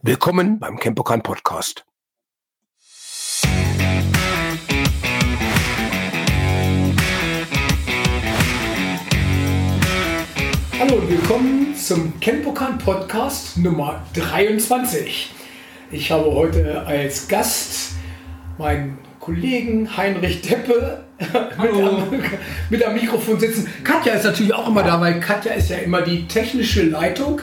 Willkommen beim Campokan Podcast. Hallo und willkommen zum Campokan Podcast Nummer 23. Ich habe heute als Gast meinen Kollegen Heinrich Deppe mit am, mit am Mikrofon sitzen. Katja ist natürlich auch immer da, weil Katja ist ja immer die technische Leitung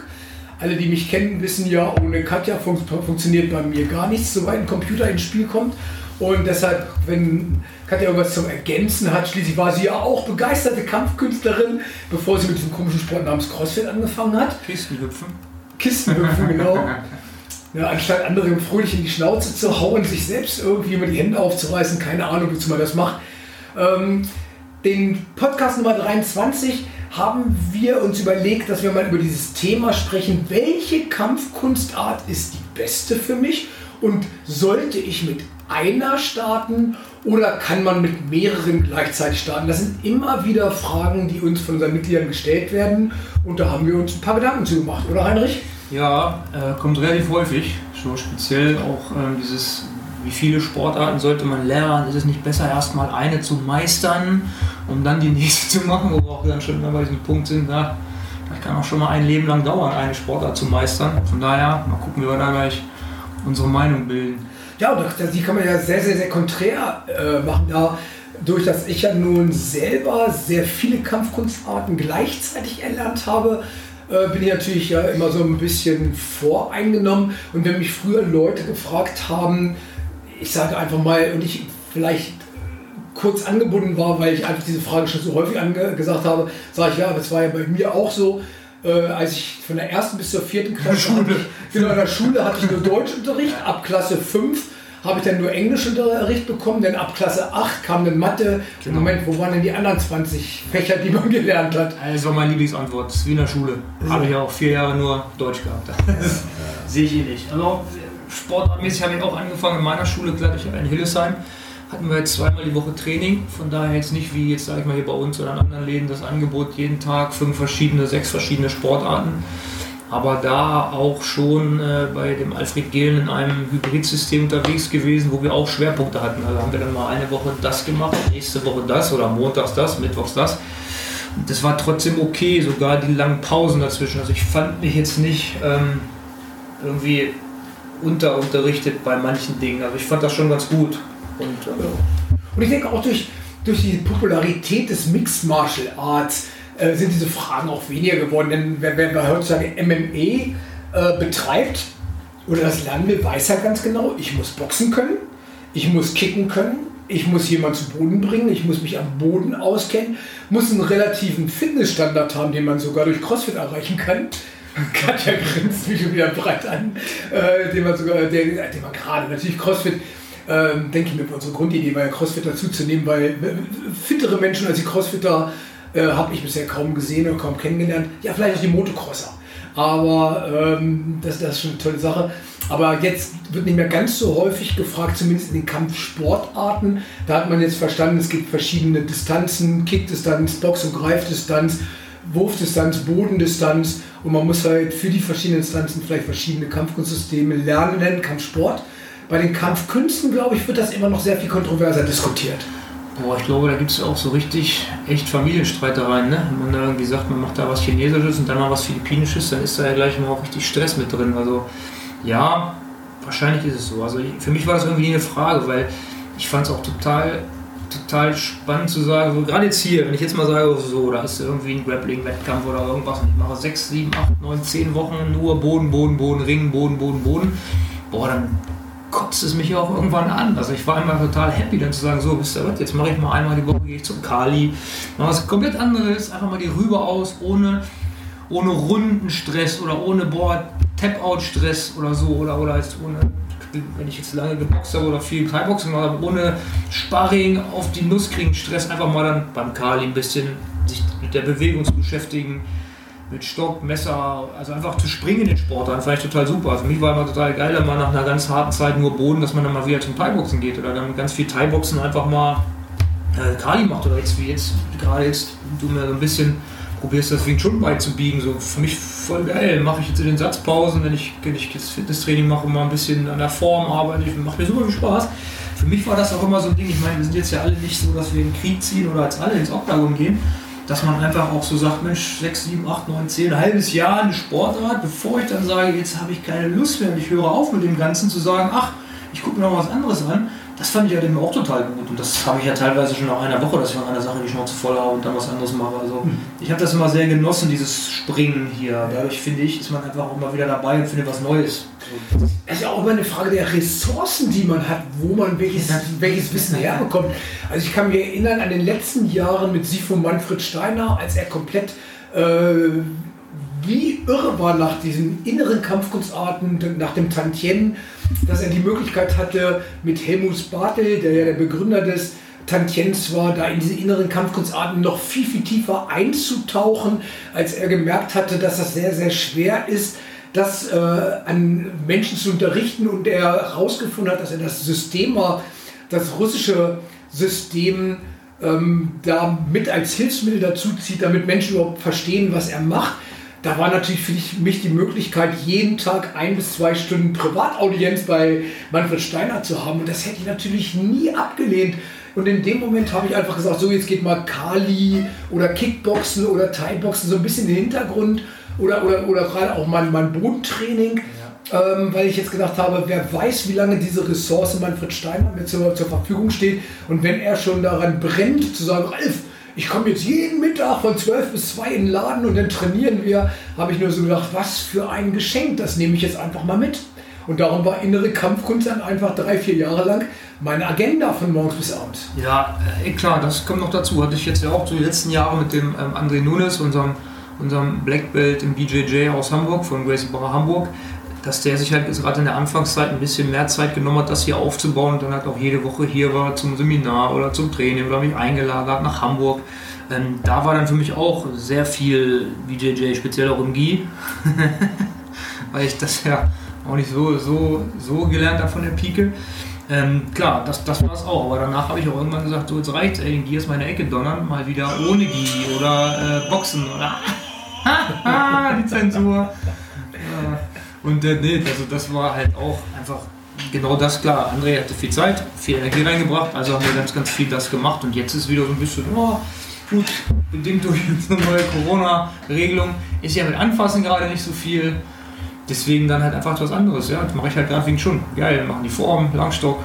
alle, die mich kennen, wissen ja, ohne Katja fun funktioniert bei mir gar nichts, soweit ein Computer ins Spiel kommt. Und deshalb, wenn Katja irgendwas zum Ergänzen hat, schließlich war sie ja auch begeisterte Kampfkünstlerin, bevor sie mit diesem komischen Sport namens CrossFit angefangen hat. Kistenhüpfen. Kistenhüpfen, genau. Ja, anstatt anderen fröhlich in die Schnauze zu hauen, sich selbst irgendwie immer die Hände aufzureißen, keine Ahnung, wozu man das macht. Ähm, den Podcast Nummer 23 haben wir uns überlegt, dass wir mal über dieses Thema sprechen. Welche Kampfkunstart ist die beste für mich? Und sollte ich mit einer starten oder kann man mit mehreren gleichzeitig starten? Das sind immer wieder Fragen, die uns von unseren Mitgliedern gestellt werden. Und da haben wir uns ein paar Gedanken zu gemacht, oder Heinrich? Ja, äh, kommt relativ häufig. So speziell auch äh, dieses, wie viele Sportarten sollte man lernen? Ist es nicht besser, erstmal eine zu meistern um dann die nächste zu machen, wo wir auch dann schon bei diesem Punkt sind, na, das kann auch schon mal ein Leben lang dauern, eine Sportart zu meistern. Von daher, mal gucken, wie wir da gleich unsere Meinung bilden. Ja, und die kann man ja sehr, sehr, sehr konträr äh, machen. Da, durch dass ich ja nun selber sehr viele Kampfkunstarten gleichzeitig erlernt habe, äh, bin ich natürlich ja immer so ein bisschen voreingenommen. Und wenn mich früher Leute gefragt haben, ich sage einfach mal, und ich vielleicht kurz angebunden war, weil ich einfach diese Frage schon so häufig gesagt habe, sage ich, ja, das war ja bei mir auch so. Äh, als ich von der ersten bis zur vierten Klasse, Schule. Ich, genau, in der Schule hatte ich nur Deutschunterricht, ab Klasse 5 habe ich dann nur Englischunterricht bekommen, denn ab Klasse 8 kam dann Mathe. Genau. Moment, wo waren denn die anderen 20 Fächer, die man gelernt hat? Das war meine Lieblingsantwort, das ist wie in der Schule. Ja. Habe ich auch vier Jahre nur Deutsch gehabt. Das sehe ich eh nicht. Also sportartmäßig habe ich auch angefangen in meiner Schule, gleich in Hillesheim hatten wir jetzt zweimal die Woche Training. Von daher jetzt nicht wie jetzt, sage ich mal, hier bei uns oder in anderen Läden das Angebot jeden Tag fünf verschiedene, sechs verschiedene Sportarten. Aber da auch schon äh, bei dem Alfred Gehlen in einem Hybridsystem unterwegs gewesen, wo wir auch Schwerpunkte hatten. Also haben wir dann mal eine Woche das gemacht, nächste Woche das oder montags das, mittwochs das. Das war trotzdem okay, sogar die langen Pausen dazwischen. Also ich fand mich jetzt nicht ähm, irgendwie unterunterrichtet bei manchen Dingen. Also ich fand das schon ganz gut. Und, äh, und ich denke auch durch, durch die Popularität des Mixed Martial Arts äh, sind diese Fragen auch weniger geworden. Denn wer, wer heutzutage MMA äh, betreibt oder das lernen will, weiß ja ganz genau, ich muss boxen können, ich muss kicken können, ich muss jemanden zu Boden bringen, ich muss mich am Boden auskennen, muss einen relativen Fitnessstandard haben, den man sogar durch CrossFit erreichen kann. Katja grinst mich schon wieder breit an, äh, den man sogar, den, den man gerade natürlich CrossFit ähm, denke ich mir, unsere Grundidee war ja CrossFit dazuzunehmen, weil äh, fittere Menschen als die Crossfitter äh, habe ich bisher kaum gesehen oder kaum kennengelernt. Ja, vielleicht auch die Motocrosser. Aber ähm, das, das ist schon eine tolle Sache. Aber jetzt wird nicht mehr ganz so häufig gefragt, zumindest in den Kampfsportarten. Da hat man jetzt verstanden, es gibt verschiedene Distanzen, Kickdistanz, Box- und Greifdistanz, Wurfdistanz, Bodendistanz. Und man muss halt für die verschiedenen Distanzen vielleicht verschiedene Kampfkunstsysteme lernen, Kampfsport. Bei den Kampfkünsten, glaube ich, wird das immer noch sehr viel kontroverser diskutiert. Boah, ich glaube, da gibt es auch so richtig echt Familienstreitereien. Ne? Wenn man da irgendwie sagt, man macht da was Chinesisches und dann mal was Philippinisches, dann ist da ja gleich immer auch richtig Stress mit drin. Also ja, wahrscheinlich ist es so. Also für mich war das irgendwie eine Frage, weil ich fand es auch total, total spannend zu sagen, so, gerade jetzt hier, wenn ich jetzt mal sage, so, da ist irgendwie ein Grappling-Wettkampf oder irgendwas und ich mache sechs, sieben, acht, neun, zehn Wochen nur Boden, Boden, Boden, Ring, Boden, Boden, Boden. Boah, dann kotzt es mich auch irgendwann an. Also ich war immer total happy, dann zu sagen, so, wisst ihr was, jetzt mache ich mal einmal die Woche, gehe ich zum Kali, mache was komplett anderes, einfach mal die Rübe aus, ohne, ohne Rundenstress oder ohne, boah, Tap-Out-Stress oder so, oder, oder jetzt ohne, wenn ich jetzt lange geboxt habe oder viel Thai-Boxen habe, ohne Sparring auf die Nuss kriegen, Stress, einfach mal dann beim Kali ein bisschen sich mit der Bewegung zu beschäftigen, mit Stock, Messer, also einfach zu springen in den Sport, dann ich total super. Für mich war immer total geil, dann mal nach einer ganz harten Zeit nur Boden, dass man dann mal wieder zum Thai-Boxen geht oder dann ganz viel Thai-Boxen einfach mal äh, Kali macht oder jetzt wie jetzt, gerade jetzt, du mir so ein bisschen probierst das Wing Chun beizubiegen. So für mich voll geil. Mache ich jetzt in den Satzpausen, wenn ich, wenn ich das Fitnesstraining mache, mal ein bisschen an der Form arbeite. Macht mir super viel Spaß. Für mich war das auch immer so ein Ding. Ich meine, wir sind jetzt ja alle nicht so, dass wir in den Krieg ziehen oder als alle ins Oktagon gehen. Dass man einfach auch so sagt, Mensch, 6, 7, 8, 9, 10, ein halbes Jahr eine Sportart, bevor ich dann sage, jetzt habe ich keine Lust mehr und ich höre auf mit dem Ganzen, zu sagen, ach, ich gucke mir noch was anderes an, das fand ich ja dem auch total gut. Und das habe ich ja teilweise schon nach einer Woche, dass ich von einer Sache die Schnauze voll habe und dann was anderes mache. Also mhm. ich habe das immer sehr genossen, dieses Springen hier. Dadurch finde ich, ist man einfach auch immer wieder dabei und findet was Neues. Es ist ja auch immer eine Frage der Ressourcen, die man hat, wo man welches, welches Wissen herbekommt. Also ich kann mich erinnern an den letzten Jahren mit Sifo Manfred Steiner, als er komplett äh, wie irre war nach diesen inneren Kampfkunstarten, nach dem Tantien, dass er die Möglichkeit hatte, mit Helmut Bartel, der ja der Begründer des Tantiens war, da in diese inneren Kampfkunstarten noch viel, viel tiefer einzutauchen, als er gemerkt hatte, dass das sehr, sehr schwer ist, das äh, an Menschen zu unterrichten und er herausgefunden hat, dass er das System war, das russische System ähm, da mit als Hilfsmittel dazu zieht, damit Menschen überhaupt verstehen, was er macht da war natürlich für mich die Möglichkeit, jeden Tag ein bis zwei Stunden Privataudienz bei Manfred Steiner zu haben. Und das hätte ich natürlich nie abgelehnt. Und in dem Moment habe ich einfach gesagt, so jetzt geht mal Kali oder Kickboxen oder Thai-Boxen so ein bisschen in den Hintergrund oder, oder, oder gerade auch mein, mein Bodentraining. Ja. Ähm, weil ich jetzt gedacht habe, wer weiß, wie lange diese Ressource Manfred Steiner mir zur, zur Verfügung steht. Und wenn er schon daran brennt, zu sagen, Ralf, ich komme jetzt jeden Mittag von 12 bis 2 in den Laden und dann trainieren wir, habe ich nur so gedacht, was für ein Geschenk, das nehme ich jetzt einfach mal mit. Und darum war innere Kampfkunst dann einfach drei, vier Jahre lang meine Agenda von morgens bis abends. Ja, äh, klar, das kommt noch dazu. Hatte ich jetzt ja auch so die letzten Jahre mit dem ähm, André Nunes, unserem, unserem Black Belt im BJJ aus Hamburg, von Gracie Barra Hamburg, dass der sich halt gerade in der Anfangszeit ein bisschen mehr Zeit genommen hat, das hier aufzubauen und dann halt auch jede Woche hier war zum Seminar oder zum Training oder mich eingeladen hat nach Hamburg. Ähm, da war dann für mich auch sehr viel BJJ, speziell auch im GI, weil ich das ja auch nicht so, so, so gelernt habe von der Pike. Ähm, klar, das, das war es auch, aber danach habe ich auch irgendwann gesagt, so jetzt reicht ey, Gi ist meine Ecke donnern, mal wieder ohne Gi oder äh, Boxen oder die Zensur. Und äh, nee, also das war halt auch einfach genau das klar. André hatte viel Zeit, viel Energie reingebracht, also haben wir ganz, ganz viel das gemacht und jetzt ist wieder so ein bisschen, oh, gut, bedingt durch eine neue Corona-Regelung, ist ja mit Anfassen gerade nicht so viel. Deswegen dann halt einfach was anderes. Ja, das mache ich halt gerade wegen schon. Geil, machen die Form, Langstock,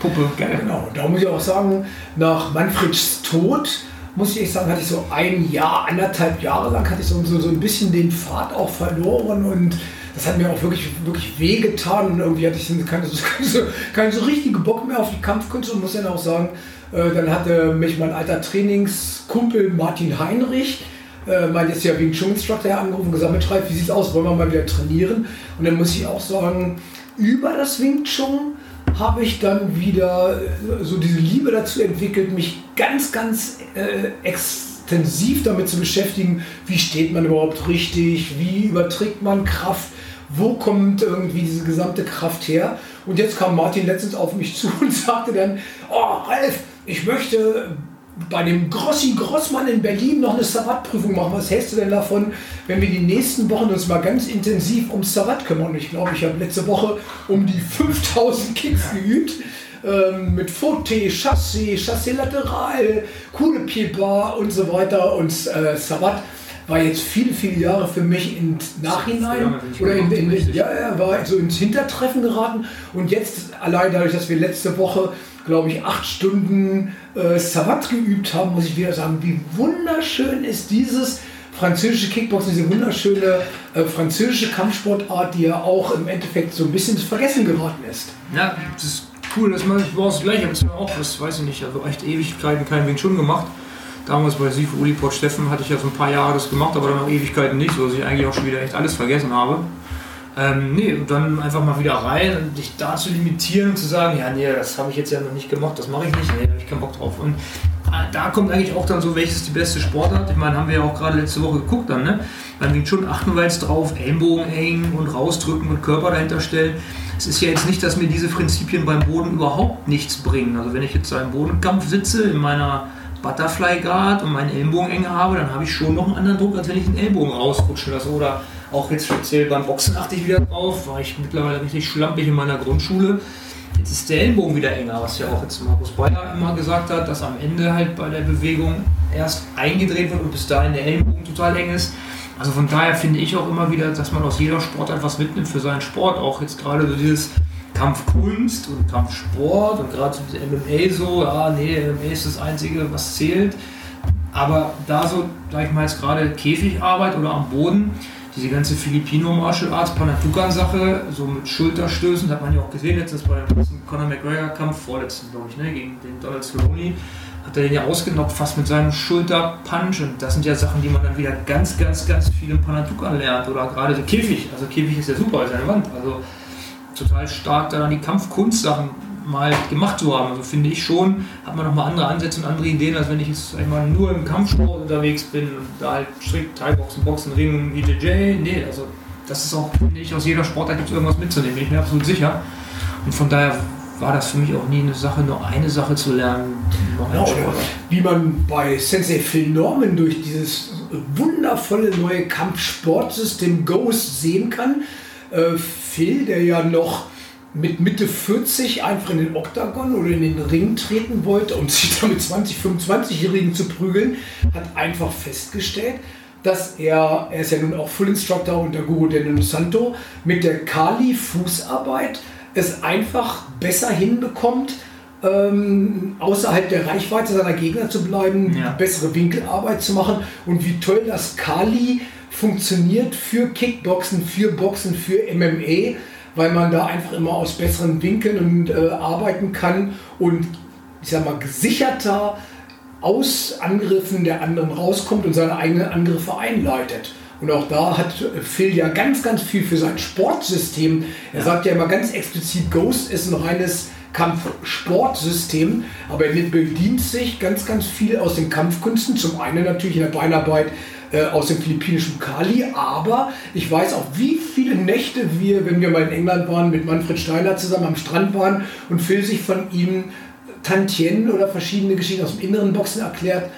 Puppe, geil. Genau, da muss ich auch sagen, nach Manfreds Tod muss ich sagen, hatte ich so ein Jahr, anderthalb Jahre lang hatte ich so, so, so ein bisschen den Pfad auch verloren und das hat mir auch wirklich, wirklich wehgetan. Und irgendwie hatte ich keine, keine, so, keine so richtige Bock mehr auf die Kampfkunst. Und muss dann auch sagen, äh, dann hatte mich mein alter Trainingskumpel Martin Heinrich, äh, mein jetzt ja wegen Chun Instructor angerufen und gesagt, Schreib, wie sieht's aus, wollen wir mal wieder trainieren? Und dann muss ich auch sagen, über das Wing Chun habe ich dann wieder äh, so diese Liebe dazu entwickelt, mich ganz, ganz äh, extensiv damit zu beschäftigen, wie steht man überhaupt richtig, wie überträgt man Kraft, wo kommt irgendwie diese gesamte Kraft her? Und jetzt kam Martin letztens auf mich zu und sagte dann, oh Ralf, ich möchte bei dem Grossi Grossmann in Berlin noch eine Savat-Prüfung machen. Was hältst du denn davon, wenn wir die nächsten Wochen uns mal ganz intensiv um Savat kümmern? Ich glaube, ich habe letzte Woche um die 5000 Kicks geübt. Ähm, mit Faute, Chassé, Chassé lateral, Coup Pied Bar und so weiter. Und äh, Savat war jetzt viele, viele Jahre für mich im Nachhinein oder in, in, ja, ja, war so ins Hintertreffen geraten. Und jetzt allein dadurch, dass wir letzte Woche, glaube ich, acht Stunden äh, Savat geübt haben, muss ich wieder sagen, wie wunderschön ist dieses französische Kickboxen, diese wunderschöne äh, französische Kampfsportart, die ja auch im Endeffekt so ein bisschen vergessen geraten ist. Ja, das ist cool, dass man war das gleiche, aber auch, das weiß ich nicht, also echt Ewigkeiten kein Wing Chun gemacht damals bei Sifu Uliport Steffen hatte ich ja so ein paar Jahre das gemacht, aber dann auch Ewigkeiten nicht, so dass ich eigentlich auch schon wieder echt alles vergessen habe. Ähm, nee, und dann einfach mal wieder rein und dich da zu limitieren und zu sagen, ja, nee, das habe ich jetzt ja noch nicht gemacht, das mache ich nicht, nee, da habe ich keinen Bock drauf. Und äh, da kommt eigentlich auch dann so, welches die beste Sportart. Ich meine, haben wir ja auch gerade letzte Woche geguckt dann, ne? Dann liegt schon achten wir jetzt drauf, Ellenbogen eng und rausdrücken und Körper dahinter stellen. Es ist ja jetzt nicht, dass mir diese Prinzipien beim Boden überhaupt nichts bringen. Also wenn ich jetzt einen Bodenkampf sitze in meiner Butterfly Guard und meinen Ellenbogen eng habe, dann habe ich schon noch einen anderen Druck, als wenn ich den Ellbogen rausrutschen lasse. Oder auch jetzt speziell beim Boxen achte ich wieder drauf, war ich mittlerweile richtig schlampig in meiner Grundschule. Jetzt ist der Ellenbogen wieder enger, was ja auch jetzt Markus Bayer immer gesagt hat, dass am Ende halt bei der Bewegung erst eingedreht wird und bis dahin der Ellenbogen total eng ist. Also von daher finde ich auch immer wieder, dass man aus jeder Sport etwas mitnimmt für seinen Sport. Auch jetzt gerade so dieses Kampfkunst und Kampfsport und gerade MMA so, ja, nee, MMA ist das Einzige, was zählt. Aber da so, sag ich mal jetzt gerade Käfigarbeit oder am Boden, diese ganze Filipino Martial Arts Panatukan-Sache, so mit Schulterstößen, hat man ja auch gesehen, letztens bei dem Conor McGregor-Kampf, vorletzten, glaube ich, ne, gegen den Donald Cerrone, hat er den ja ausgenockt, fast mit seinem Schulterpunch. Und das sind ja Sachen, die man dann wieder ganz, ganz, ganz viel im Panatukan lernt. Oder gerade so Käfig. Also Käfig ist ja super, ist eine Wand. Also total stark daran, die Kampfkunstsachen mal gemacht zu haben. Also finde ich schon, hat man nochmal andere Ansätze und andere Ideen, als wenn ich jetzt einmal nur im Kampfsport unterwegs bin und da halt strikt Thai-Boxen, Boxen, Ringen, BJJ. Nee, also das ist auch, finde ich, aus jeder Sportart gibt es irgendwas mitzunehmen, bin ich mir absolut sicher. Und von daher war das für mich auch nie eine Sache, nur eine Sache zu lernen. Ja, wie man bei Sensei Phil Norman durch dieses wundervolle neue Kampfsportsystem Ghost sehen kann. Äh, Phil, der ja noch mit Mitte 40 einfach in den Oktagon oder in den Ring treten wollte, um sich da mit 20, 25-Jährigen zu prügeln, hat einfach festgestellt, dass er, er ist ja nun auch Full Instructor unter Guru Deno Santo, mit der Kali-Fußarbeit es einfach besser hinbekommt, ähm, außerhalb der Reichweite seiner Gegner zu bleiben, ja. bessere Winkelarbeit zu machen und wie toll das Kali funktioniert für Kickboxen, für Boxen, für MMA weil man da einfach immer aus besseren Winkeln und, äh, arbeiten kann und ich sag mal gesicherter aus Angriffen der anderen rauskommt und seine eigenen Angriffe einleitet. Und auch da hat Phil ja ganz, ganz viel für sein Sportsystem. Er sagt ja immer ganz explizit, Ghost ist ein reines Kampfsportsystem, aber er bedient sich ganz, ganz viel aus den Kampfkünsten. Zum einen natürlich in der Beinarbeit äh, aus dem philippinischen Kali, aber ich weiß auch, wie viele Nächte wir, wenn wir mal in England waren, mit Manfred Steiler zusammen am Strand waren und Phil sich von ihm Tantien oder verschiedene Geschichten aus dem inneren Boxen erklärt,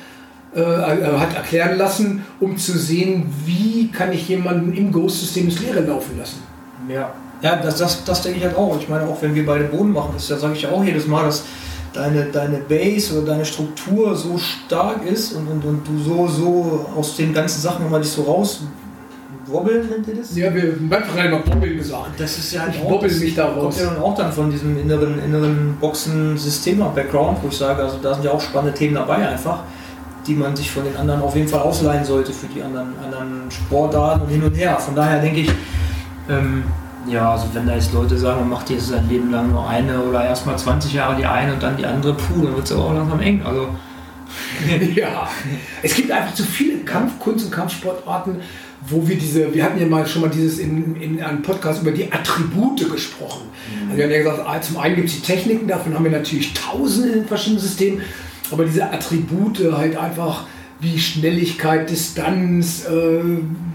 äh, äh, hat erklären lassen, um zu sehen, wie kann ich jemanden im Ghost-System ins Leere laufen lassen. Ja, ja das, das, das denke ich halt auch. Ich meine, auch wenn wir beide Boden machen, das sage ich ja auch jedes Mal, dass deine, deine Base oder deine Struktur so stark ist und, und, und du so, so aus den ganzen Sachen immer dich so raus wobbeln nennt ihr das? Ja, wir haben einfach immer wobbeln gesagt. Das ist ja halt ich wobbel mich da raus. Kommt ja dann auch dann von diesem inneren, inneren Boxen-System-Background, wo ich sage, also da sind ja auch spannende Themen dabei einfach, die man sich von den anderen auf jeden Fall ausleihen sollte für die anderen, anderen Sportarten und hin und her. Von daher denke ich, ähm, ja, also wenn da jetzt Leute sagen, man macht jetzt sein Leben lang nur eine oder erstmal 20 Jahre die eine und dann die andere, puh, dann wird es aber auch langsam eng. Also ja, es gibt einfach zu viele Kampfkunst- und Kampfsportarten, wo wir diese, wir hatten ja mal schon mal dieses in, in einem Podcast über die Attribute gesprochen. Mhm. Also wir haben ja gesagt, ah, zum einen gibt es die Techniken, davon haben wir natürlich tausende in verschiedenen Systemen, aber diese Attribute halt einfach wie Schnelligkeit, Distanz, äh,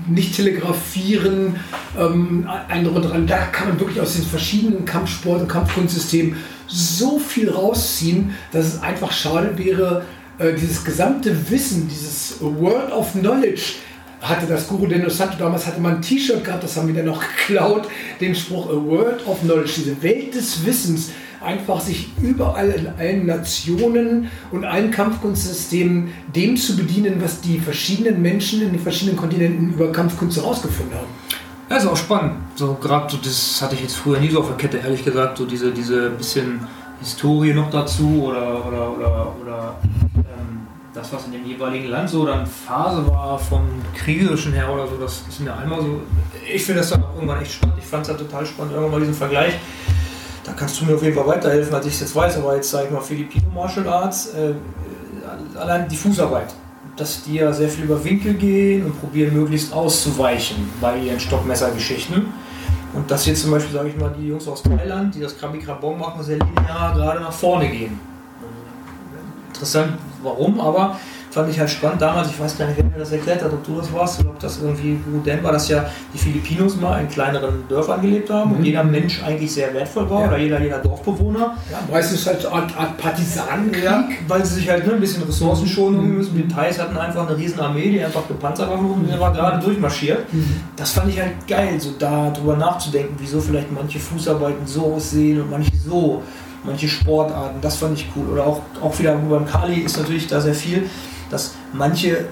nicht telegrafieren, ähm, andere dran. Da kann man wirklich aus den verschiedenen Kampfsport- und Kampfkunstsystemen so viel rausziehen, dass es einfach schade wäre, äh, dieses gesamte Wissen, dieses World of Knowledge, hatte das Guru Deno Santo, damals hatte man ein T-Shirt gehabt, das haben wir dann noch geklaut, den Spruch A World of Knowledge, diese Welt des Wissens, einfach sich überall in allen Nationen und allen Kampfkunstsystemen dem zu bedienen, was die verschiedenen Menschen in den verschiedenen Kontinenten über Kampfkunst herausgefunden haben. Ja, ist auch spannend. So gerade so das hatte ich jetzt früher nie so auf der Kette, ehrlich gesagt, so diese, diese bisschen Historie noch dazu oder, oder, oder, oder ähm, das, was in dem jeweiligen Land so dann Phase war vom Kriegerischen her oder so, das ist mir einmal so. Ich finde das dann auch irgendwann echt spannend. Ich fand es halt total spannend, irgendwann mal diesen Vergleich kannst du mir auf jeden Fall weiterhelfen, als ich es jetzt weiß, aber jetzt sage ich mal Filipino Martial Arts, äh, allein die Fußarbeit, dass die ja sehr viel über Winkel gehen und probieren möglichst auszuweichen bei ihren Stockmessergeschichten. Und dass jetzt zum Beispiel, sage ich mal, die Jungs aus Thailand, die das Krabi Krabong machen, sehr linear gerade nach vorne gehen. Interessant, warum, aber fand ich halt spannend damals. Ich weiß gar nicht, wer mir das erklärt hat, ob du das warst oder ob das irgendwie Guden war, dass ja die Filipinos mal in kleineren Dörfern gelebt haben mhm. und jeder Mensch eigentlich sehr wertvoll war ja. oder jeder, jeder Dorfbewohner. Ja, meistens halt so eine Art, Art Partisanenkrieg. Ja, weil sie sich halt ne, ein bisschen Ressourcen schonen mhm. müssen. Die Thais hatten einfach eine riesen Armee, die einfach gepanzert war und der war gerade durchmarschiert. Mhm. Das fand ich halt geil, so da drüber nachzudenken, wieso vielleicht manche Fußarbeiten so aussehen und manche so manche Sportarten, das fand ich cool. Oder auch, auch wieder beim Kali ist natürlich da sehr viel, dass manche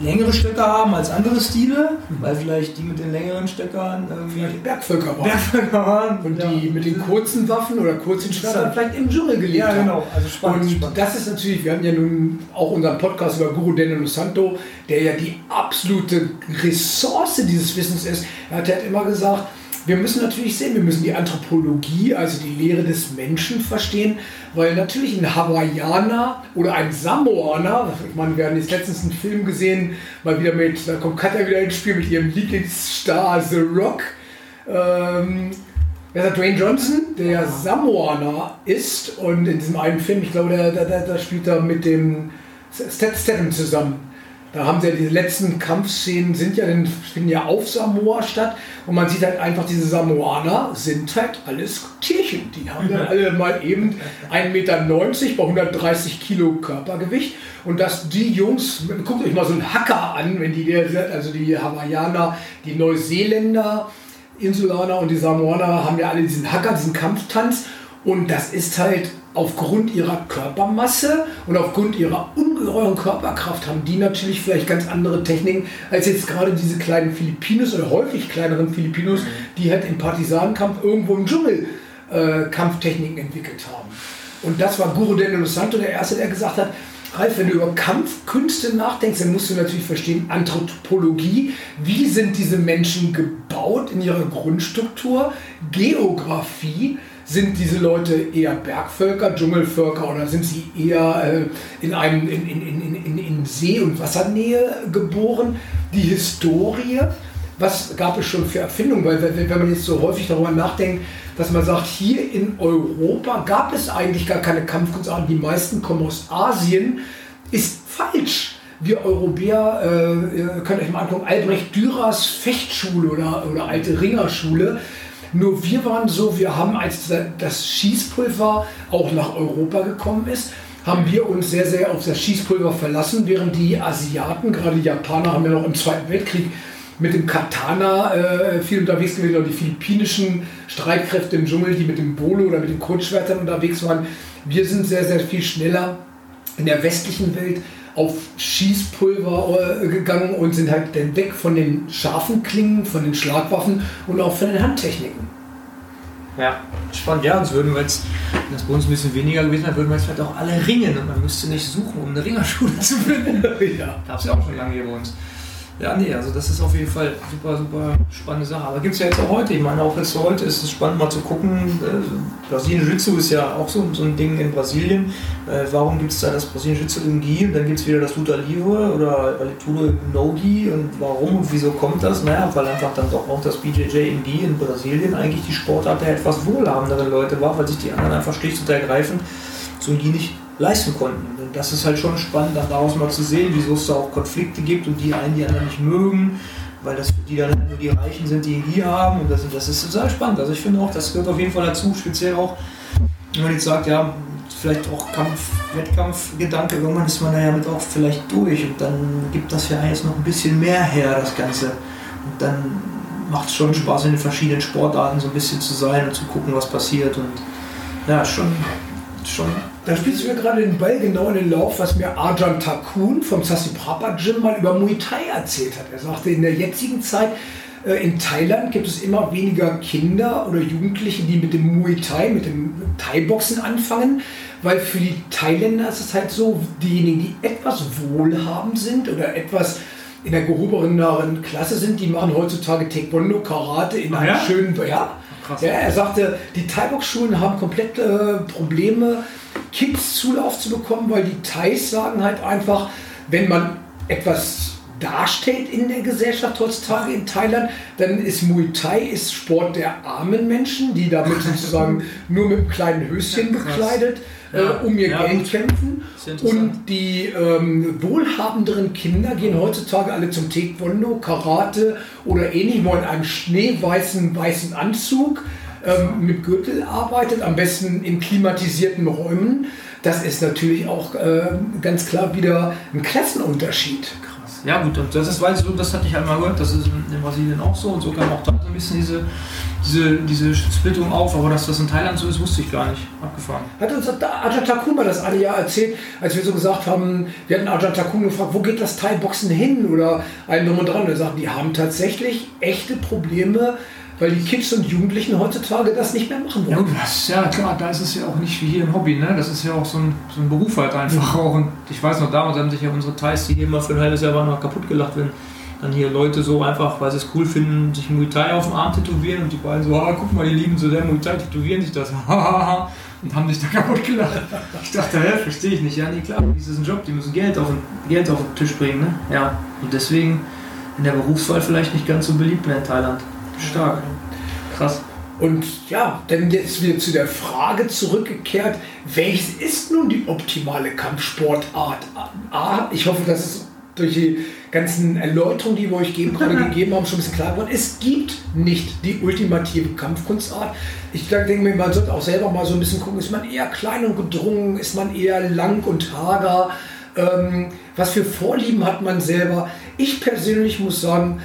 längere Stöcke haben als andere Stile, mhm. weil vielleicht die mit den längeren Stöckern irgendwie Bergvölker waren. Bergvölker waren. Und ja. die mit den kurzen Waffen oder kurzen Schwertern vielleicht im Dschungel gelebt ja, genau. Also spannend, und spannend. das ist natürlich, wir haben ja nun auch unseren Podcast über Guru Daniel Santo, der ja die absolute Ressource dieses Wissens ist. Er hat ja immer gesagt, wir müssen natürlich sehen, wir müssen die Anthropologie, also die Lehre des Menschen verstehen, weil natürlich ein Hawaiianer oder ein Samoaner, ich meine, wir haben jetzt letztens einen Film gesehen, mal wieder mit, da kommt Katja wieder ins Spiel mit ihrem Lieblingsstar The Rock. Ähm, Wer ist Dwayne Johnson, der Samoaner ist und in diesem einen Film, ich glaube, da, da, da spielt er mit dem Statham zusammen. Da haben sie ja diese letzten Kampfszenen sind ja, finden ja auf Samoa statt. Und man sieht halt einfach, diese Samoaner sind halt alles Tierchen. Die haben dann alle mal eben 1,90 Meter bei 130 Kilo Körpergewicht. Und dass die Jungs, guckt euch mal so einen Hacker an, wenn die, also die Hawaiianer, die Neuseeländer, Insulaner und die Samoaner haben ja alle diesen Hacker, diesen Kampftanz. Und das ist halt aufgrund ihrer Körpermasse und aufgrund ihrer ungeheuren Körperkraft haben die natürlich vielleicht ganz andere Techniken als jetzt gerade diese kleinen Filipinos oder häufig kleineren Filipinos, mhm. die halt im Partisanenkampf irgendwo im Dschungel äh, Kampftechniken entwickelt haben. Und das war Guru Daniel Santo der Erste, der gesagt hat, Ralf, wenn du über Kampfkünste nachdenkst, dann musst du natürlich verstehen, Anthropologie, wie sind diese Menschen gebaut in ihrer Grundstruktur, Geografie, sind diese Leute eher Bergvölker, Dschungelvölker oder sind sie eher äh, in, einem, in, in, in, in See- und Wassernähe geboren? Die Historie, was gab es schon für Erfindungen? Weil wenn man jetzt so häufig darüber nachdenkt, dass man sagt, hier in Europa gab es eigentlich gar keine Kampfkunstarten, die meisten kommen aus Asien, ist falsch. Wir Europäer, äh, könnt euch mal angucken, Albrecht Dürers Fechtschule oder, oder alte Ringerschule, nur wir waren so, wir haben, als das Schießpulver auch nach Europa gekommen ist, haben wir uns sehr, sehr auf das Schießpulver verlassen, während die Asiaten, gerade die Japaner, haben ja noch im Zweiten Weltkrieg mit dem Katana äh, viel unterwegs gewesen, oder die philippinischen Streitkräfte im Dschungel, die mit dem Bolo oder mit den Kurzschwertern unterwegs waren. Wir sind sehr, sehr viel schneller in der westlichen Welt auf Schießpulver äh, gegangen und sind halt dann weg von den scharfen Klingen, von den Schlagwaffen und auch von den Handtechniken. Ja, spannend. Ja, sonst würden wir jetzt, wenn das bei uns ein bisschen weniger gewesen wäre, würden wir jetzt vielleicht auch alle ringen und man müsste nicht suchen, um eine Ringerschule zu finden. ja. Gab es ja auch schon lange hier bei uns. Ja, nee, also das ist auf jeden Fall super, super spannende Sache. Aber gibt es ja jetzt auch heute. Ich meine, auch jetzt heute ist es spannend mal zu gucken. Äh, Brasilien Jiu-Jitsu ist ja auch so, so ein Ding in Brasilien. Äh, warum gibt es da das Brasilien Jiu-Jitsu im Gi und dann gibt es wieder das Luta Livre oder Valetudo im No-Gi und warum und wieso kommt das? Naja, weil einfach dann doch auch das BJJ im Gi in Brasilien eigentlich die Sportart der etwas wohlhabenderen Leute war, weil sich die anderen einfach schlicht und ergreifend so ein Gi nicht leisten konnten. Und das ist halt schon spannend, daraus mal zu sehen, wieso es da auch Konflikte gibt und die einen die anderen nicht mögen, weil das die dann nur die Reichen sind, die hier haben. Und das, das ist total spannend. Also ich finde auch, das gehört auf jeden Fall dazu, speziell auch, wenn man jetzt sagt, ja, vielleicht auch Kampf, Wettkampfgedanke, irgendwann ist man da ja mit auch vielleicht durch und dann gibt das ja jetzt noch ein bisschen mehr her, das Ganze. Und dann macht es schon Spaß, in den verschiedenen Sportarten so ein bisschen zu sein und zu gucken, was passiert. Und ja, schon, schon da spielst du mir gerade den Ball genau in den Lauf, was mir Arjan Takun vom Sassi Prapa Gym mal über Muay Thai erzählt hat. Er sagte, in der jetzigen Zeit äh, in Thailand gibt es immer weniger Kinder oder Jugendliche, die mit dem Muay Thai, mit dem Thai-Boxen anfangen, weil für die Thailänder ist es halt so, diejenigen, die etwas wohlhabend sind oder etwas in der gehobeneren Klasse sind, die machen heutzutage Taekwondo, Karate in einem ja? schönen, ja, Krass. Ja, er sagte, die Thai-Box-Schulen haben komplett äh, Probleme, Kids Zulauf zu bekommen, weil die Thais sagen halt einfach, wenn man etwas darstellt in der Gesellschaft heutzutage in Thailand, dann ist Muay Thai ist Sport der armen Menschen, die damit sozusagen nur mit einem kleinen Höschen bekleidet Ja. äh, um ihr Ja, Geld kämpfen. Und die ähm, wohlhabenderen Kinder gehen heutzutage alle zum Taekwondo, Karate oder ähnlich, wo in einem schneeweißen weißen Anzug ähm, mit Gürtel arbeitet, am besten in klimatisierten Räumen. Das ist natürlich auch äh, ganz klar wieder ein Klassenunterschied. Ja gut, und das ist, weiß ich, das hatte ich einmal gehört, das ist in Brasilien auch so und so kam auch da so ein bisschen diese, diese, diese Splittung auf, aber dass das in Thailand so ist, wusste ich gar nicht. Abgefahren. Hat uns Takuma das eine Jahr erzählt, als wir so gesagt haben, wir hatten Takuma gefragt, wo geht das Thai-Boxen hin oder drum und dran. Und er sagt, die haben tatsächlich echte Probleme, weil die Kids und Jugendlichen heutzutage das nicht mehr machen Ja wollen. das, ja klar, da ist es ja auch nicht wie hier ein Hobby, ne? Das ist ja auch so ein, so ein Beruf halt einfach auch. Und ich weiß noch, damals haben sich ja unsere Thais, die hier immer für ein halbes Jahr waren, noch kaputt gelacht, wenn dann hier Leute so einfach, weil sie es cool finden, sich Muay Thai auf dem Arm tätowieren und die beiden so, ah, guck mal, die lieben so der Muay Thai, tätowieren sich das. und haben sich da kaputt gelacht. Ich dachte, hä, verstehe ich nicht. Ja, nee, klar, das ist ein Job, die müssen Geld auf den, Geld auf den Tisch bringen, ne? Ja. Und deswegen in der Berufswahl vielleicht nicht ganz so beliebt mehr in Thailand. Stark. Krass. Und ja, dann jetzt wieder zu der Frage zurückgekehrt, welches ist nun die optimale Kampfsportart? A, ich hoffe, dass es durch die ganzen Erläuterungen, die wir euch geben, gerade gegeben haben, schon ein bisschen klar geworden. Es gibt nicht die ultimative Kampfkunstart. Ich denke mir, man sollte auch selber mal so ein bisschen gucken, ist man eher klein und gedrungen, ist man eher lang und hager, ähm, was für Vorlieben hat man selber. Ich persönlich muss sagen,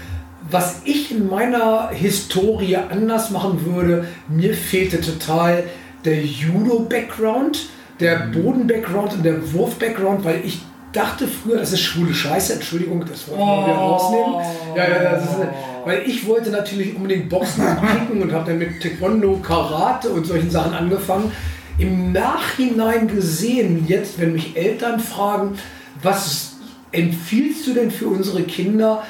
was ich in meiner Historie anders machen würde, mir fehlte total der Judo-Background, der Boden-Background und der Wurf-Background, weil ich dachte früher, das ist schwule Scheiße, Entschuldigung, das wollte ich mal wieder rausnehmen. Ja, ja, das ist, weil ich wollte natürlich unbedingt Boxen und Kicken und habe dann mit Taekwondo, Karate und solchen Sachen angefangen. Im Nachhinein gesehen, jetzt, wenn mich Eltern fragen, was empfiehlst du denn für unsere Kinder,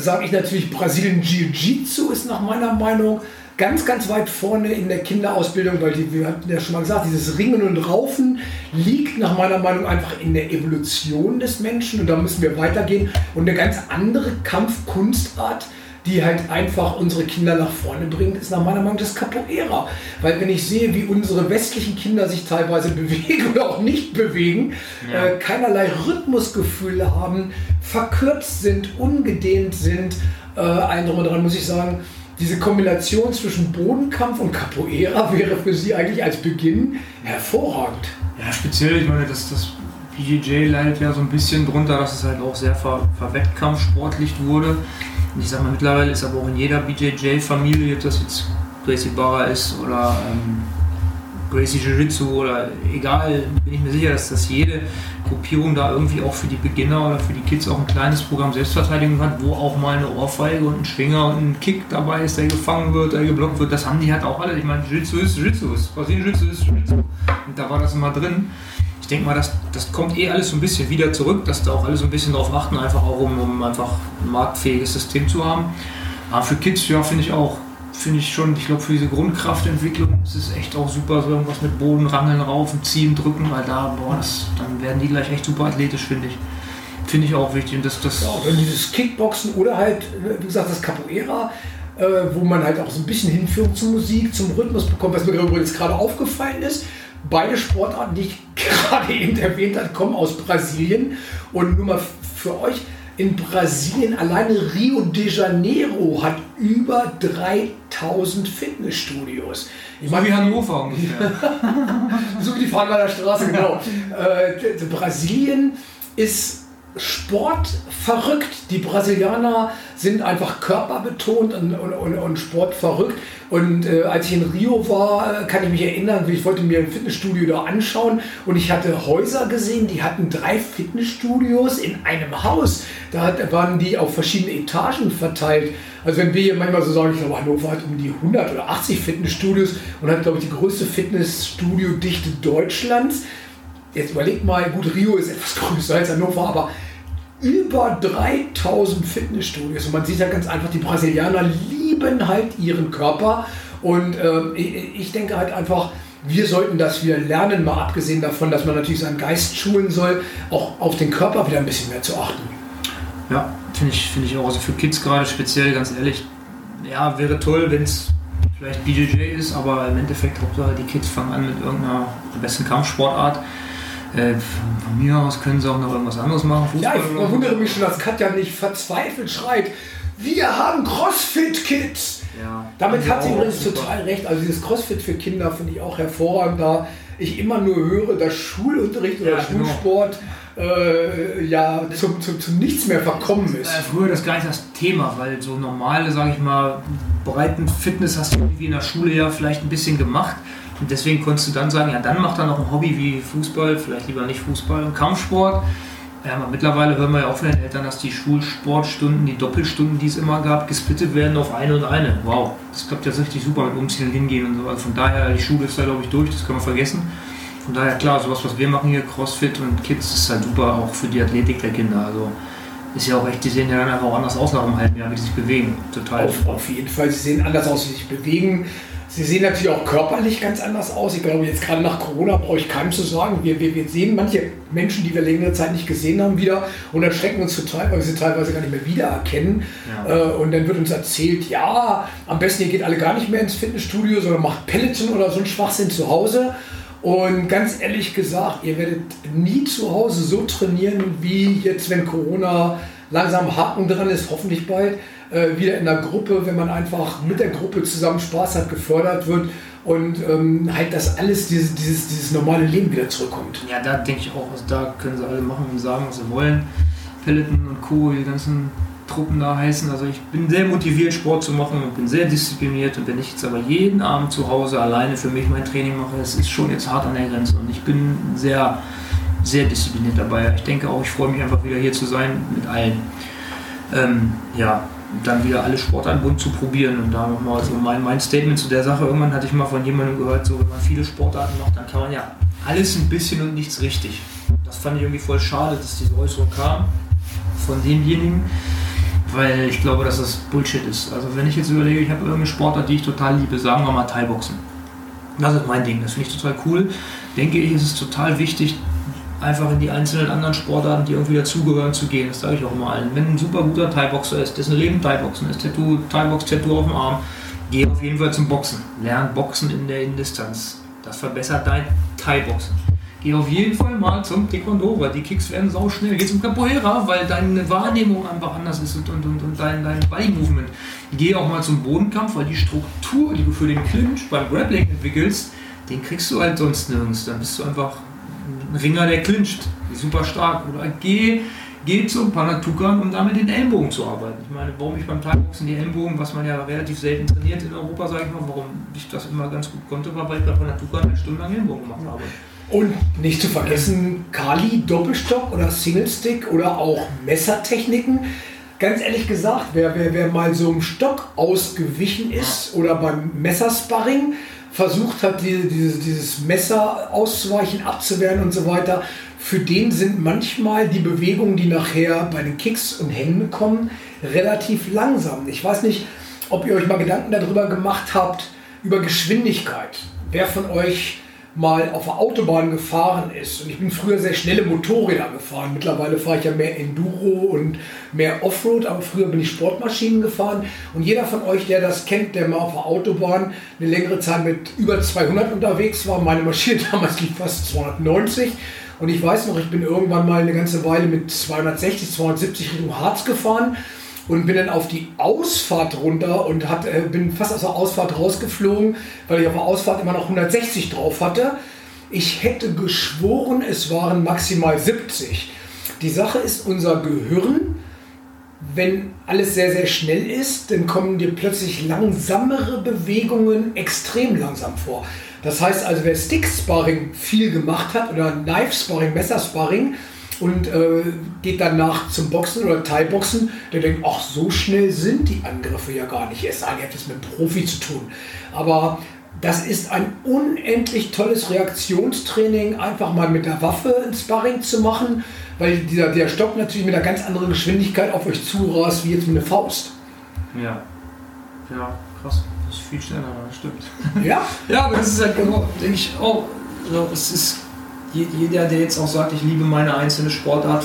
sage ich natürlich, Brasilien Jiu-Jitsu ist nach meiner Meinung ganz, ganz weit vorne in der Kinderausbildung, weil die, wir hatten ja schon mal gesagt, dieses Ringen und Raufen liegt nach meiner Meinung einfach in der Evolution des Menschen und da müssen wir weitergehen. Und eine ganz andere Kampfkunstart, die halt einfach unsere Kinder nach vorne bringt, ist nach meiner Meinung das Capoeira. Weil wenn ich sehe, wie unsere westlichen Kinder sich teilweise bewegen oder auch nicht bewegen, Ja. äh, keinerlei Rhythmusgefühle haben, verkürzt sind, ungedehnt sind, äh, ein drum und dran muss ich sagen, diese Kombination zwischen Bodenkampf und Capoeira wäre für sie eigentlich als Beginn hervorragend. Ja, speziell, ich meine, das, das BJJ leidet ja so ein bisschen drunter, dass es halt auch sehr ver, verwettkampfsportlich wurde. Und ich sag mal, mittlerweile ist aber auch in jeder BJJ-Familie, ob das jetzt Gracie Barra ist oder ähm, Gracie Jiu-Jitsu oder egal, bin ich mir sicher, dass das jede Gruppierung da irgendwie auch für die Beginner oder für die Kids auch ein kleines Programm Selbstverteidigung hat, wo auch mal eine Ohrfeige und ein Schwinger und ein Kick dabei ist, der gefangen wird, der geblockt wird. Das haben die halt auch alle. Ich meine, Jiu-Jitsu ist Jiu-Jitsu, Brasilien Jiu-Jitsu ist Jiu-Jitsu. Und da war das immer drin. Ich denke mal, das, das kommt eh alles so ein bisschen wieder zurück, dass da auch alle so ein bisschen drauf achten, einfach auch um, um einfach ein marktfähiges System zu haben. Aber für Kids, ja, finde ich auch, finde ich schon, ich glaube, für diese Grundkraftentwicklung ist es echt auch super, so irgendwas mit Boden, Rangeln, Raufen, Ziehen, Drücken, weil da, boah, das, dann werden die gleich echt super athletisch, finde ich. Finde ich auch wichtig. Und das, das, Ja, und dieses Kickboxen oder halt, wie gesagt, das Capoeira, äh, wo man halt auch so ein bisschen Hinführung zur Musik, zum Rhythmus bekommt, was mir übrigens gerade aufgefallen ist. Beide Sportarten, die ich gerade eben erwähnt habe, kommen aus Brasilien. Und nur mal für euch, in Brasilien alleine Rio de Janeiro hat über 3000 Fitnessstudios. Ich so wie Hannover ungefähr. so wie die der Straße, genau. äh, Brasilien ist sportverrückt. Die Brasilianer sind einfach körperbetont und, und, und, und sportverrückt. Und äh, als ich in Rio war, äh, kann ich mich erinnern, ich wollte mir ein Fitnessstudio da anschauen und ich hatte Häuser gesehen, die hatten drei Fitnessstudios in einem Haus. Da waren die auf verschiedenen Etagen verteilt. Also wenn wir hier manchmal so sagen, ich glaube Hannover hat um die 100 oder 80 Fitnessstudios und hat glaube ich die größte Fitnessstudio-Dichte Deutschlands. Jetzt überlegt mal, gut, Rio ist etwas größer als Hannover, aber über 3000 Fitnessstudios. Und man sieht ja ganz einfach, die Brasilianer lieben halt ihren Körper. Und ähm, ich, denke halt einfach, wir sollten das wieder lernen, mal abgesehen davon, dass man natürlich seinen Geist schulen soll, auch auf den Körper wieder ein bisschen mehr zu achten. Ja, finde ich, find ich auch. Also für Kids gerade speziell, ganz ehrlich, ja, wäre toll, wenn es vielleicht BJJ ist, aber im Endeffekt Hauptsache die Kids fangen an mit irgendeiner besten Kampfsportart. Äh, von mir aus können sie auch noch irgendwas anderes machen. Ja, Fußball ich oder so. wundere mich schon, dass Katja nicht verzweifelt schreit. Wir haben Crossfit-Kids! Ja, Damit hat sie übrigens total recht. Also dieses Crossfit für Kinder finde ich auch hervorragend, da ich immer nur höre, dass Schulunterricht oder Ja, genau. Schulsport äh, ja zum, zum, zum Nichts mehr verkommen ist. Äh, früher das gar nicht das Thema, weil so normale, sage ich mal, breiten Fitness hast du irgendwie in der Schule ja vielleicht ein bisschen gemacht. Und deswegen konntest du dann sagen, ja, dann mach da noch ein Hobby wie Fußball, vielleicht lieber nicht Fußball und Kampfsport. Ja, aber mittlerweile hören wir ja auch von den Eltern, dass die Schulsportstunden, die Doppelstunden, die es immer gab, gesplittet werden auf eine und eine. Wow, das klappt ja richtig super mit Umziehen Hingehen und so. Also von daher, die Schule ist da glaube ich durch, das kann man vergessen. Von daher, klar, sowas, was wir machen hier, Crossfit und Kids, ist halt super auch für die Athletik der Kinder. Also ist ja auch echt, die sehen ja dann einfach auch anders aus nach einem halben Jahr, wie sie sich bewegen. Total. Auf, auf jeden Fall, sie sehen anders aus, wie sie sich bewegen. Sie sehen natürlich auch körperlich ganz anders aus. Ich glaube, jetzt gerade nach Corona brauche ich keinem zu sagen. Wir, wir, wir sehen manche Menschen, die wir längere Zeit nicht gesehen haben, wieder und erschrecken uns total, weil wir sie teilweise gar nicht mehr wiedererkennen. Ja. Äh, und dann wird uns erzählt, ja, am besten ihr geht alle gar nicht mehr ins Fitnessstudio, sondern macht Peloton oder so ein Schwachsinn zu Hause. Und ganz ehrlich gesagt, ihr werdet nie zu Hause so trainieren, wie jetzt, wenn Corona langsam Haken dran ist, hoffentlich bald, äh, wieder in der Gruppe, wenn man einfach mit der Gruppe zusammen Spaß hat, gefördert wird und ähm, halt das alles, dieses, dieses, dieses normale Leben wieder zurückkommt. Ja, da denke ich auch, also da können sie alle machen und sagen, was sie wollen. Peloton und Co., die ganzen Truppen da heißen. Also ich bin sehr motiviert, Sport zu machen und bin sehr diszipliniert. Und wenn ich jetzt aber jeden Abend zu Hause alleine für mich mein Training mache, das ist schon jetzt hart an der Grenze. Und ich bin sehr, sehr diszipliniert dabei. Ich denke auch, ich freue mich einfach wieder hier zu sein mit allen. Ähm, ja, dann wieder alle Sportarten bunt zu probieren und da nochmal so mein, mein Statement zu der Sache. Irgendwann hatte ich mal von jemandem gehört, so wenn man viele Sportarten macht, dann kann man ja alles ein bisschen und nichts richtig. Das fand ich irgendwie voll schade, dass diese Äußerung kam von demjenigen, weil ich glaube, dass das Bullshit ist. Also wenn ich jetzt überlege, ich habe irgendeine Sportart, die ich total liebe, sagen wir mal Thai-Boxen. Das ist mein Ding, das finde ich total cool. Denke ich, ist es total wichtig, einfach in die einzelnen anderen Sportarten, die irgendwie dazugehören, zu gehen. Das sage ich auch immer allen. Wenn ein super guter Thai-Boxer ist, dessen Leben Thai-Boxen ist, Tattoo, Thai-Box-Tattoo auf dem Arm, geh auf jeden Fall zum Boxen. Lern Boxen in der Indistanz. Das verbessert dein Thai-Boxen. Geh auf jeden Fall mal zum Taekwondo, weil die Kicks werden sau schnell. Geh zum Capoeira, weil deine Wahrnehmung einfach anders ist und, und, und, dein, dein Body-Movement. Geh auch mal zum Bodenkampf, weil die Struktur, die du für den Clinch beim Grappling entwickelst, den kriegst du halt sonst nirgends. Dann bist du einfach ein Ringer, der clincht. Super stark. Oder geh, geh zum Panatukan, um da mit den Ellbogen zu arbeiten. Ich meine, warum ich beim Thai-Boxen die Ellbogen, was man ja relativ selten trainiert in Europa, sage ich mal, warum ich das immer ganz gut konnte, war, weil ich bei Panatukan eine Stunde lang Ellbogen gemacht habe. Und nicht zu vergessen, Kali, Doppelstock oder Singlestick oder auch Messertechniken. Ganz ehrlich gesagt, wer, wer, wer mal so einem Stock ausgewichen ist oder beim Messersparring versucht hat, die, dieses, dieses Messer auszuweichen, abzuwehren und so weiter, für den sind manchmal die Bewegungen, die nachher bei den Kicks und Händen kommen, relativ langsam. Ich weiß nicht, ob ihr euch mal Gedanken darüber gemacht habt, über Geschwindigkeit. Wer von euch mal auf der Autobahn gefahren ist. Und ich bin früher sehr schnelle Motorräder gefahren. Mittlerweile fahre ich ja mehr Enduro und mehr Offroad, aber früher bin ich Sportmaschinen gefahren. Und jeder von euch, der das kennt, der mal auf der Autobahn eine längere Zeit mit über 200 unterwegs war, meine Maschine damals lief fast 290. Und ich weiß noch, ich bin irgendwann mal eine ganze Weile mit 260, 270 Richtung Harz gefahren und bin dann auf die Ausfahrt runter und hat, äh, bin fast aus der Ausfahrt rausgeflogen, weil ich auf der Ausfahrt immer noch 160 drauf hatte. Ich hätte geschworen, es waren maximal 70. Die Sache ist, unser Gehirn, wenn alles sehr, sehr schnell ist, dann kommen dir plötzlich langsamere Bewegungen extrem langsam vor. Das heißt also, wer Stick-Sparring viel gemacht hat oder Knife-Sparring, Messersparring, und äh, geht danach zum Boxen oder Thai-Boxen, der denkt, ach, so schnell sind die Angriffe ja gar nicht. Es sei denn, habt es mit Profi zu tun. Aber das ist ein unendlich tolles Reaktionstraining, einfach mal mit der Waffe ein Sparring zu machen, weil dieser, der Stock natürlich mit einer ganz anderen Geschwindigkeit auf euch zurast, wie jetzt mit einer Faust. Ja. Ja, krass. Das ist viel schneller, das stimmt. Ja? Ja, das ist halt genau, denke ich auch. Also es ist jeder, der jetzt auch sagt, ich liebe meine einzelne Sportart,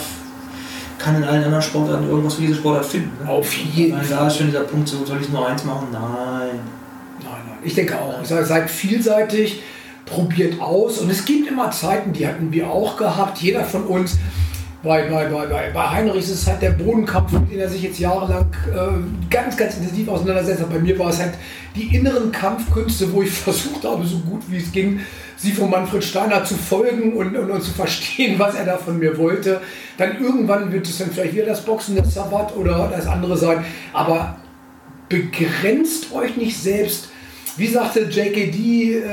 kann in allen anderen Sportarten irgendwas für diese Sportart finden. Ne? Auf jeden Fall. Da ist schon dieser Punkt, so soll ich nur eins machen? Nein. Nein, nein. Ich denke auch. Ich sage, seid vielseitig, probiert aus. Und es gibt immer Zeiten, die hatten wir auch gehabt. Jeder von uns bei, bei, bei, bei, Heinrich ist es halt der Bodenkampf, mit dem er sich jetzt jahrelang äh, ganz, ganz intensiv auseinandersetzt. hat. Bei mir war es halt die inneren Kampfkünste, wo ich versucht habe, so gut wie es ging, sie von Manfred Steiner zu folgen und, und, und, zu verstehen, was er da von mir wollte. Dann irgendwann wird es dann vielleicht wieder das Boxen, das Sabbat oder das andere sein. Aber begrenzt euch nicht selbst wie sagte JKD-Gründer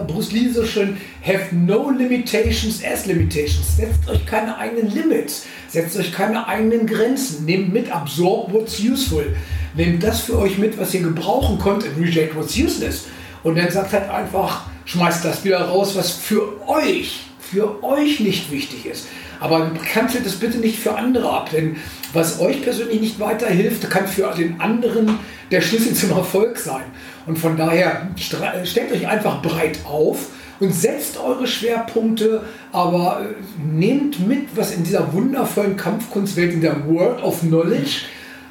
äh, Bruce Lee so schön, have no limitations as limitations. Setzt euch keine eigenen Limits, setzt euch keine eigenen Grenzen. Nehmt mit, absorb what's useful. Nehmt das für euch mit, was ihr gebrauchen könnt, and reject what's useless. Und dann sagt halt einfach, schmeißt das wieder raus, was für euch, für euch nicht wichtig ist. Aber kanzelt es bitte nicht für andere ab, denn was euch persönlich nicht weiterhilft, kann für den anderen der Schlüssel zum Erfolg sein. Und von daher stellt euch einfach breit auf und setzt eure Schwerpunkte, aber äh, nehmt mit, was in dieser wundervollen Kampfkunstwelt, in der World of Knowledge,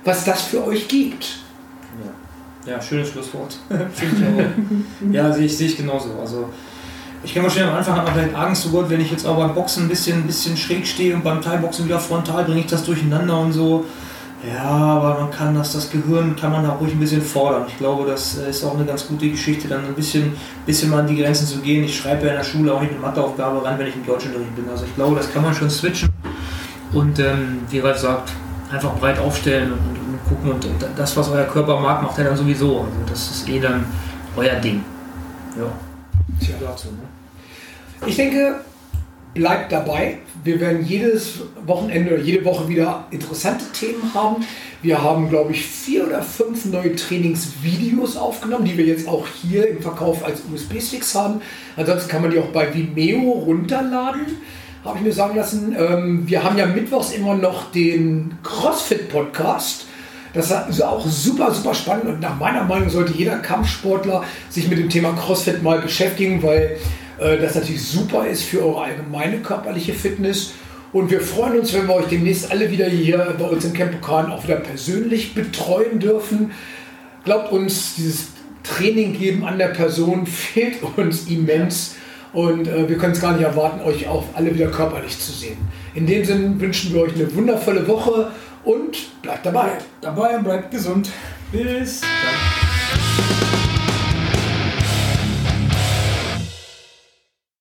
was das für euch gibt. Ja, ja schönes Schlusswort. ja, sehe ich, sehe ich genauso. Also, ich kann verstehen, am Anfang hat Angst, so Gott, wenn ich jetzt auch beim Boxen ein bisschen, ein bisschen schräg stehe und beim Thai-Boxen wieder frontal, bringe ich das durcheinander und so. Ja, aber man kann das, das Gehirn kann man da ruhig ein bisschen fordern. Ich glaube, das ist auch eine ganz gute Geschichte, dann ein bisschen, bisschen mal an die Grenzen zu gehen. Ich schreibe ja in der Schule auch nicht eine Matheaufgabe ran, wenn ich im Deutschunterricht bin. Also ich glaube, das kann man schon switchen. Und ähm, wie Ralf sagt, einfach breit aufstellen und, und, und gucken. Und, und, das, was euer Körper mag, macht er dann sowieso. Also das ist eh dann euer Ding. Ja. Tja. Dazu, ne? Ich denke, bleibt dabei. Wir werden jedes Wochenende oder jede Woche wieder interessante Themen haben. Wir haben, glaube ich, vier oder fünf neue Trainingsvideos aufgenommen, die wir jetzt auch hier im Verkauf als USB-Sticks haben. Ansonsten kann man die auch bei Vimeo runterladen, habe ich mir sagen lassen. Ähm, wir haben ja mittwochs immer noch den CrossFit-Podcast. Das ist auch super, super spannend und nach meiner Meinung sollte jeder Kampfsportler sich mit dem Thema CrossFit mal beschäftigen, weil das natürlich super ist für eure allgemeine körperliche Fitness. Und wir freuen uns, wenn wir euch demnächst alle wieder hier bei uns im Camp Pokal auch wieder persönlich betreuen dürfen. Glaubt uns, dieses Training geben an der Person fehlt uns immens. Und äh, wir können es gar nicht erwarten, euch auch alle wieder körperlich zu sehen. In dem Sinne wünschen wir euch eine wundervolle Woche und bleibt dabei. Dabei und bleibt gesund. Bis dann.